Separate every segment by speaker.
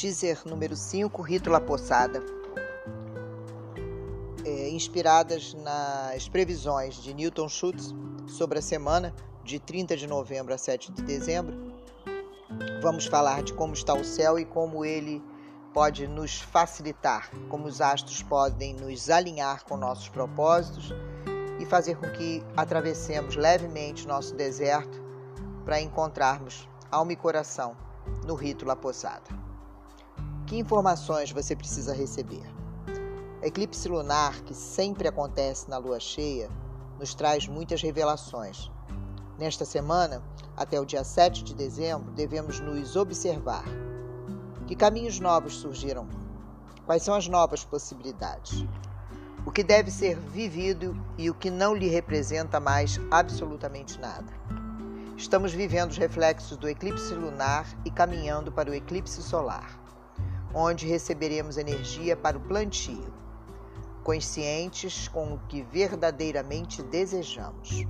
Speaker 1: teaser número 5, Rito La Poçada, é, inspiradas nas previsões de Newton Schultz sobre a semana de 30 de novembro a 7 de dezembro. Vamos falar de como está o céu e como ele pode nos facilitar, como os astros podem nos alinhar com nossos propósitos e fazer com que atravessemos levemente nosso deserto para encontrarmos alma e coração no rito La Poçada. Que informações você precisa receber? O eclipse lunar, que sempre acontece na lua cheia, nos traz muitas revelações. Nesta semana, até o dia 7 de dezembro, devemos nos observar. Que caminhos novos surgiram? Quais são as novas possibilidades? O que deve ser vivido e o que não lhe representa mais absolutamente nada? Estamos vivendo os reflexos do eclipse lunar e caminhando para o eclipse solar onde receberemos energia para o plantio, conscientes com o que verdadeiramente desejamos.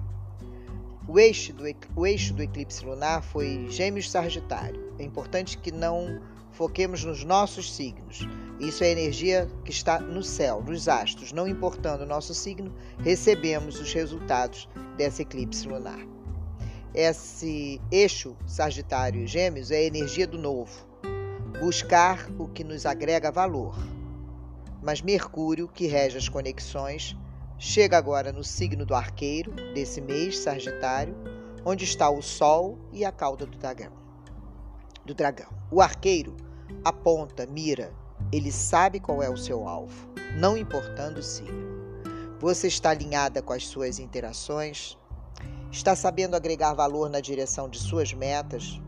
Speaker 1: O eixo do, o eixo do eclipse lunar foi Gêmeos Sagitário. É importante que não foquemos nos nossos signos. Isso é energia que está no céu, nos astros. Não importando o nosso signo, recebemos os resultados desse eclipse lunar. Esse eixo Sagitário e Gêmeos é a energia do novo, buscar o que nos agrega valor. Mas Mercúrio, que rege as conexões, chega agora no signo do arqueiro, desse mês, Sagitário, onde está o Sol e a cauda do dragão. Do dragão. O arqueiro aponta, mira, ele sabe qual é o seu alvo, não importando o signo. Você está alinhada com as suas interações? Está sabendo agregar valor na direção de suas metas?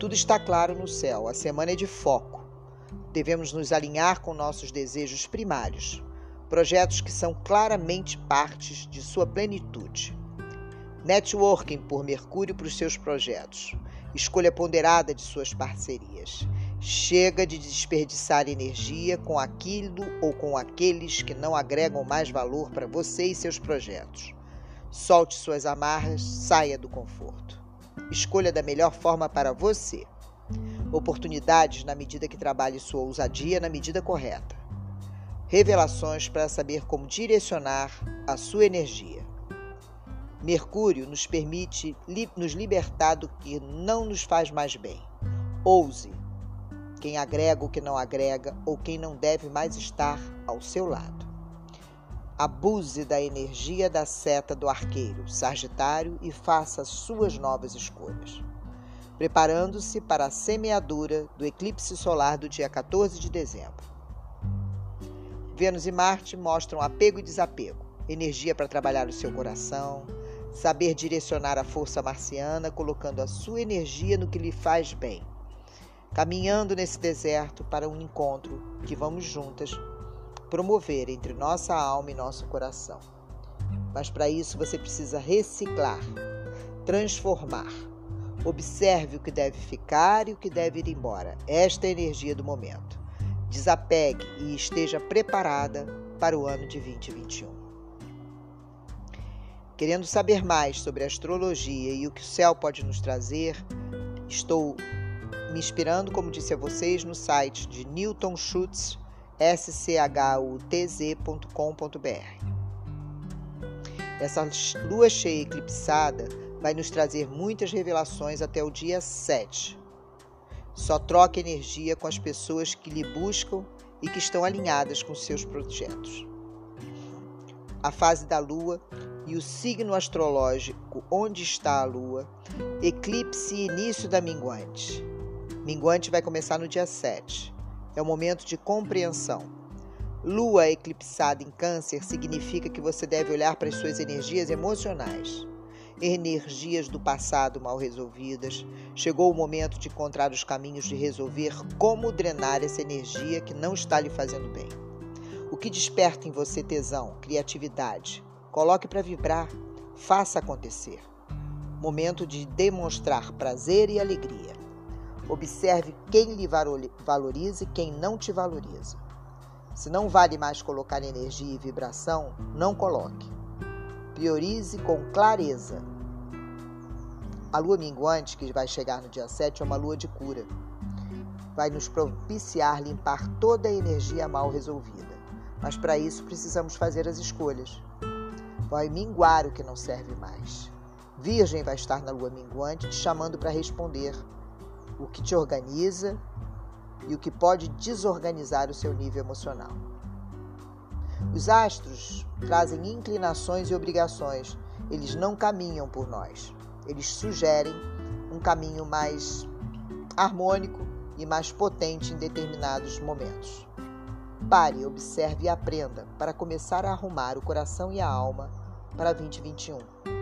Speaker 1: Tudo está claro no céu, a semana é de foco. Devemos nos alinhar com nossos desejos primários, projetos que são claramente partes de sua plenitude. Networking por Mercúrio para os seus projetos. Escolha ponderada de suas parcerias. Chega de desperdiçar energia com aquilo ou com aqueles que não agregam mais valor para você e seus projetos. Solte suas amarras, saia do conforto. Escolha da melhor forma para você. Oportunidades na medida que trabalhe sua ousadia na medida correta. Revelações para saber como direcionar a sua energia. Mercúrio nos permite li nos libertar do que não nos faz mais bem. Ouse quem agrega o que não agrega ou quem não deve mais estar ao seu lado. Abuse da energia da seta do arqueiro, Sagitário, e faça suas novas escolhas. Preparando-se para a semeadura do eclipse solar do dia 14 de dezembro. Vênus e Marte mostram apego e desapego, energia para trabalhar o seu coração, saber direcionar a força marciana, colocando a sua energia no que lhe faz bem, caminhando nesse deserto para um encontro que vamos juntas promover entre nossa alma e nosso coração. Mas para isso você precisa reciclar, transformar. Observe o que deve ficar e o que deve ir embora. Esta é a energia do momento. Desapegue e esteja preparada para o ano de 2021. Querendo saber mais sobre astrologia e o que o céu pode nos trazer, estou me inspirando, como disse a vocês, no site de Newton Schutz schutz.com.br. Essa lua cheia eclipsada vai nos trazer muitas revelações até o dia 7. Só troque energia com as pessoas que lhe buscam e que estão alinhadas com seus projetos. A fase da lua e o signo astrológico onde está a lua, eclipse e início da minguante. Minguante vai começar no dia 7. É um momento de compreensão. Lua eclipsada em Câncer significa que você deve olhar para as suas energias emocionais, energias do passado mal resolvidas. Chegou o momento de encontrar os caminhos de resolver como drenar essa energia que não está lhe fazendo bem. O que desperta em você tesão, criatividade? Coloque para vibrar, faça acontecer. Momento de demonstrar prazer e alegria. Observe quem lhe valoriza e quem não te valoriza. Se não vale mais colocar energia e vibração, não coloque. Priorize com clareza. A lua minguante, que vai chegar no dia 7, é uma lua de cura. vai nos propiciar limpar toda a energia mal resolvida. Mas para isso precisamos fazer as escolhas. Vai minguar o que não serve mais. Virgem vai estar na lua minguante te chamando para responder o que te organiza e o que pode desorganizar o seu nível emocional. Os astros trazem inclinações e obrigações, eles não caminham por nós. Eles sugerem um caminho mais harmônico e mais potente em determinados momentos. Pare, observe e aprenda para começar a arrumar o coração e a alma para 2021.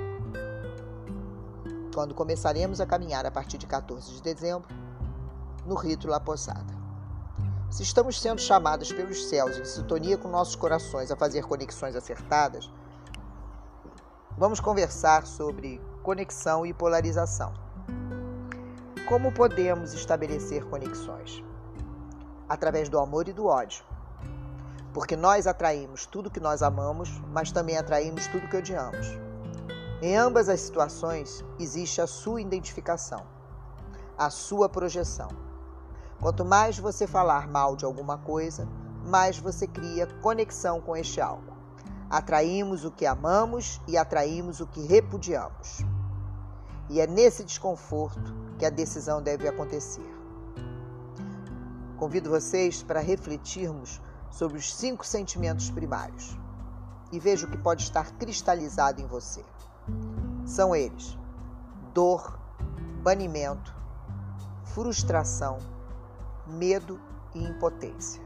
Speaker 1: Quando começaremos a caminhar a partir de 14 de dezembro, no rito La Posada. Se estamos sendo chamados pelos céus em sintonia com nossos corações a fazer conexões acertadas, vamos conversar sobre conexão e polarização. Como podemos estabelecer conexões? Através do amor e do ódio. Porque nós atraímos tudo que nós amamos, mas também atraímos tudo que odiamos. Em ambas as situações existe a sua identificação, a sua projeção. Quanto mais você falar mal de alguma coisa, mais você cria conexão com este algo. Atraímos o que amamos e atraímos o que repudiamos. E é nesse desconforto que a decisão deve acontecer. Convido vocês para refletirmos sobre os cinco sentimentos primários e veja o que pode estar cristalizado em você. São eles: dor, banimento, frustração, medo e impotência.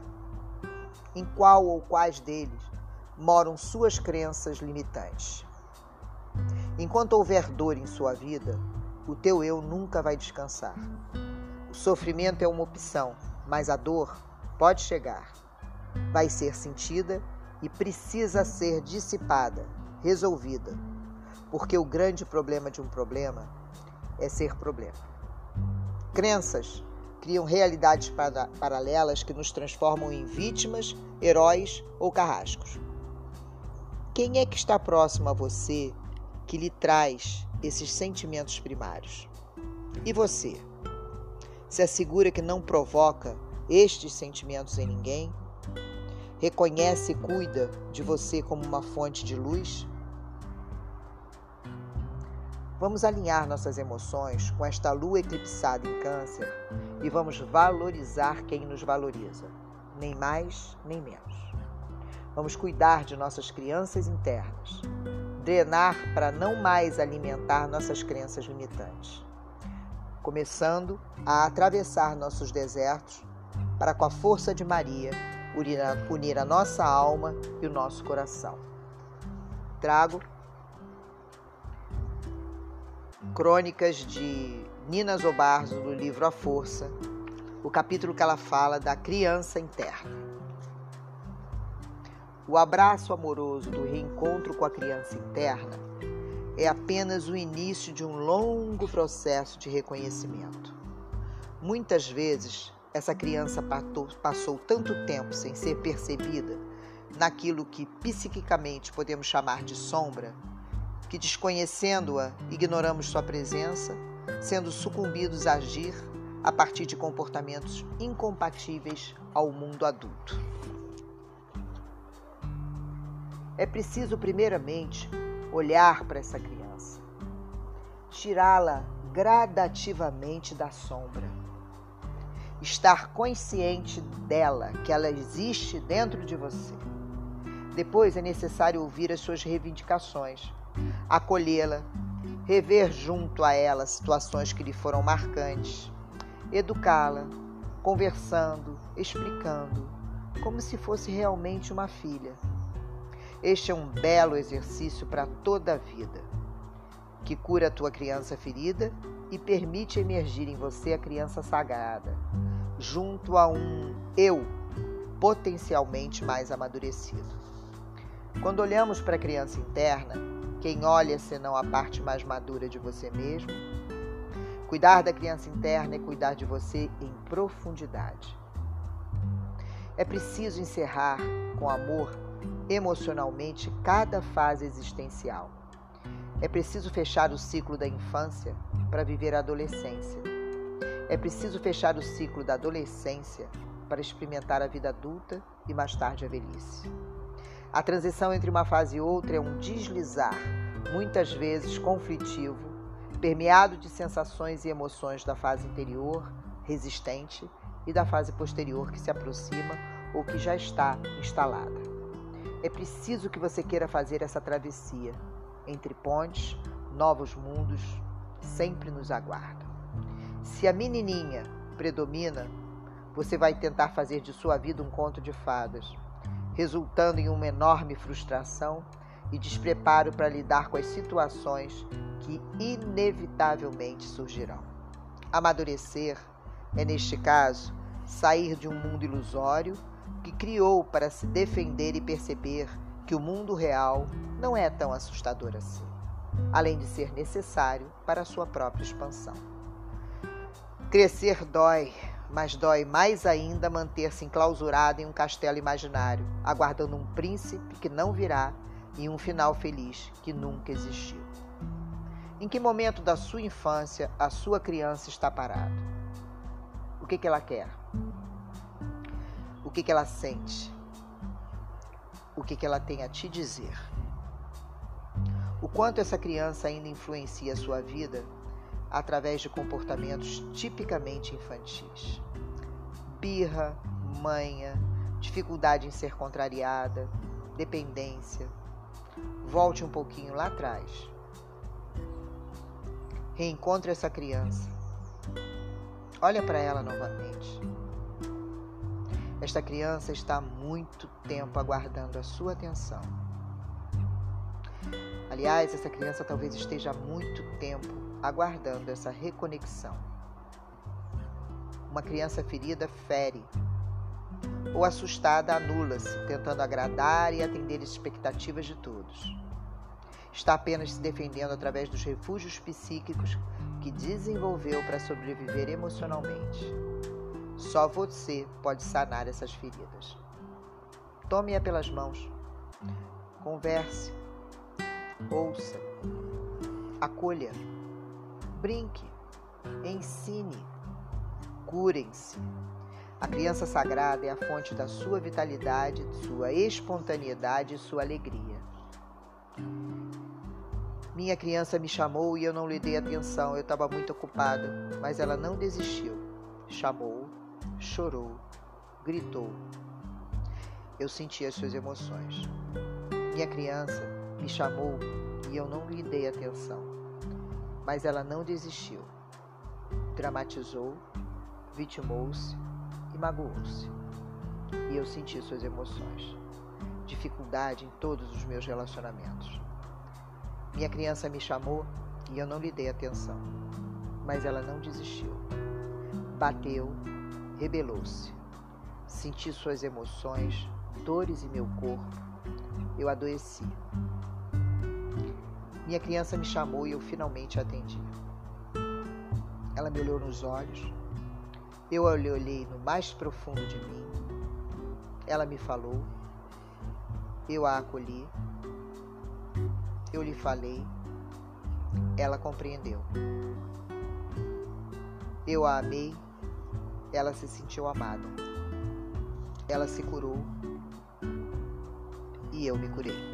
Speaker 1: Em qual ou quais deles moram suas crenças limitantes? Enquanto houver dor em sua vida, o teu eu nunca vai descansar. O sofrimento é uma opção, mas a dor pode chegar. Vai ser sentida e precisa ser dissipada, resolvida. Porque o grande problema de um problema é ser problema. Crenças criam realidades para paralelas que nos transformam em vítimas, heróis ou carrascos. Quem é que está próximo a você que lhe traz esses sentimentos primários. E você? Se assegura que não provoca estes sentimentos em ninguém? Reconhece e cuida de você como uma fonte de luz? Vamos alinhar nossas emoções com esta lua eclipsada em Câncer e vamos valorizar quem nos valoriza, nem mais nem menos. Vamos cuidar de nossas crianças internas, drenar para não mais alimentar nossas crenças limitantes. Começando a atravessar nossos desertos para, com a força de Maria, unir a nossa alma e o nosso coração. Trago crônicas de Nina Zobarzo do livro A Força, o capítulo que ela fala da criança interna. O abraço amoroso do reencontro com a criança interna é apenas o início de um longo processo de reconhecimento. Muitas vezes, essa criança passou tanto tempo sem ser percebida naquilo que psiquicamente podemos chamar de sombra, que desconhecendo-a, ignoramos sua presença, sendo sucumbidos a agir a partir de comportamentos incompatíveis ao mundo adulto. É preciso, primeiramente, olhar para essa criança, tirá-la gradativamente da sombra, estar consciente dela, que ela existe dentro de você. Depois é necessário ouvir as suas reivindicações, acolhê-la, rever junto a ela situações que lhe foram marcantes, educá-la, conversando, explicando, como se fosse realmente uma filha este é um belo exercício para toda a vida, que cura a tua criança ferida e permite emergir em você a criança sagrada, junto a um eu potencialmente mais amadurecido. Quando olhamos para a criança interna, quem olha senão a parte mais madura de você mesmo? Cuidar da criança interna é cuidar de você em profundidade. É preciso encerrar com amor emocionalmente cada fase existencial. É preciso fechar o ciclo da infância para viver a adolescência. É preciso fechar o ciclo da adolescência para experimentar a vida adulta e mais tarde a velhice. A transição entre uma fase e outra é um deslizar, muitas vezes conflitivo, permeado de sensações e emoções da fase interior, resistente, e da fase posterior que se aproxima ou que já está instalada. É preciso que você queira fazer essa travessia entre pontes, novos mundos, sempre nos aguardam. Se a menininha predomina, você vai tentar fazer de sua vida um conto de fadas, resultando em uma enorme frustração e despreparo para lidar com as situações que inevitavelmente surgirão. Amadurecer é, neste caso, sair de um mundo ilusório que criou para se defender e perceber que o mundo real não é tão assustador assim, além de ser necessário para a sua própria expansão. Crescer dói, mas dói mais ainda manter-se enclausurado em um castelo imaginário, aguardando um príncipe que não virá e um final feliz que nunca existiu. Em que momento da sua infância a sua criança está parada? O que, que ela quer? O que, que ela sente? O que, que ela tem a te dizer? O quanto essa criança ainda influencia a sua vida através de comportamentos tipicamente infantis. Birra, manha, dificuldade em ser contrariada, dependência. Volte um pouquinho lá atrás. Reencontre essa criança. Olha para ela novamente. Esta criança está há muito tempo aguardando a sua atenção. Aliás, essa criança talvez esteja há muito tempo aguardando essa reconexão. Uma criança ferida fere, ou assustada anula-se, tentando agradar e atender as expectativas de todos. Está apenas se defendendo através dos refúgios psíquicos que desenvolveu para sobreviver emocionalmente. Só você pode sanar essas feridas. Tome-a pelas mãos. Converse. Ouça. Acolha brinque, ensine, curem-se. A criança sagrada é a fonte da sua vitalidade, sua espontaneidade e sua alegria. Minha criança me chamou e eu não lhe dei atenção, eu estava muito ocupada, mas ela não desistiu. Chamou, chorou, gritou. Eu senti as suas emoções. Minha criança me chamou e eu não lhe dei atenção mas ela não desistiu. Dramatizou, vitimou-se e magoou-se. E eu senti suas emoções. Dificuldade em todos os meus relacionamentos. Minha criança me chamou e eu não lhe dei atenção, mas ela não desistiu. Bateu, rebelou-se. Senti suas emoções, dores em meu corpo. Eu adoeci. Minha criança me chamou e eu finalmente atendi. Ela me olhou nos olhos, eu a olhei no mais profundo de mim. Ela me falou, eu a acolhi, eu lhe falei, ela compreendeu. Eu a amei, ela se sentiu amada. Ela se curou e eu me curei.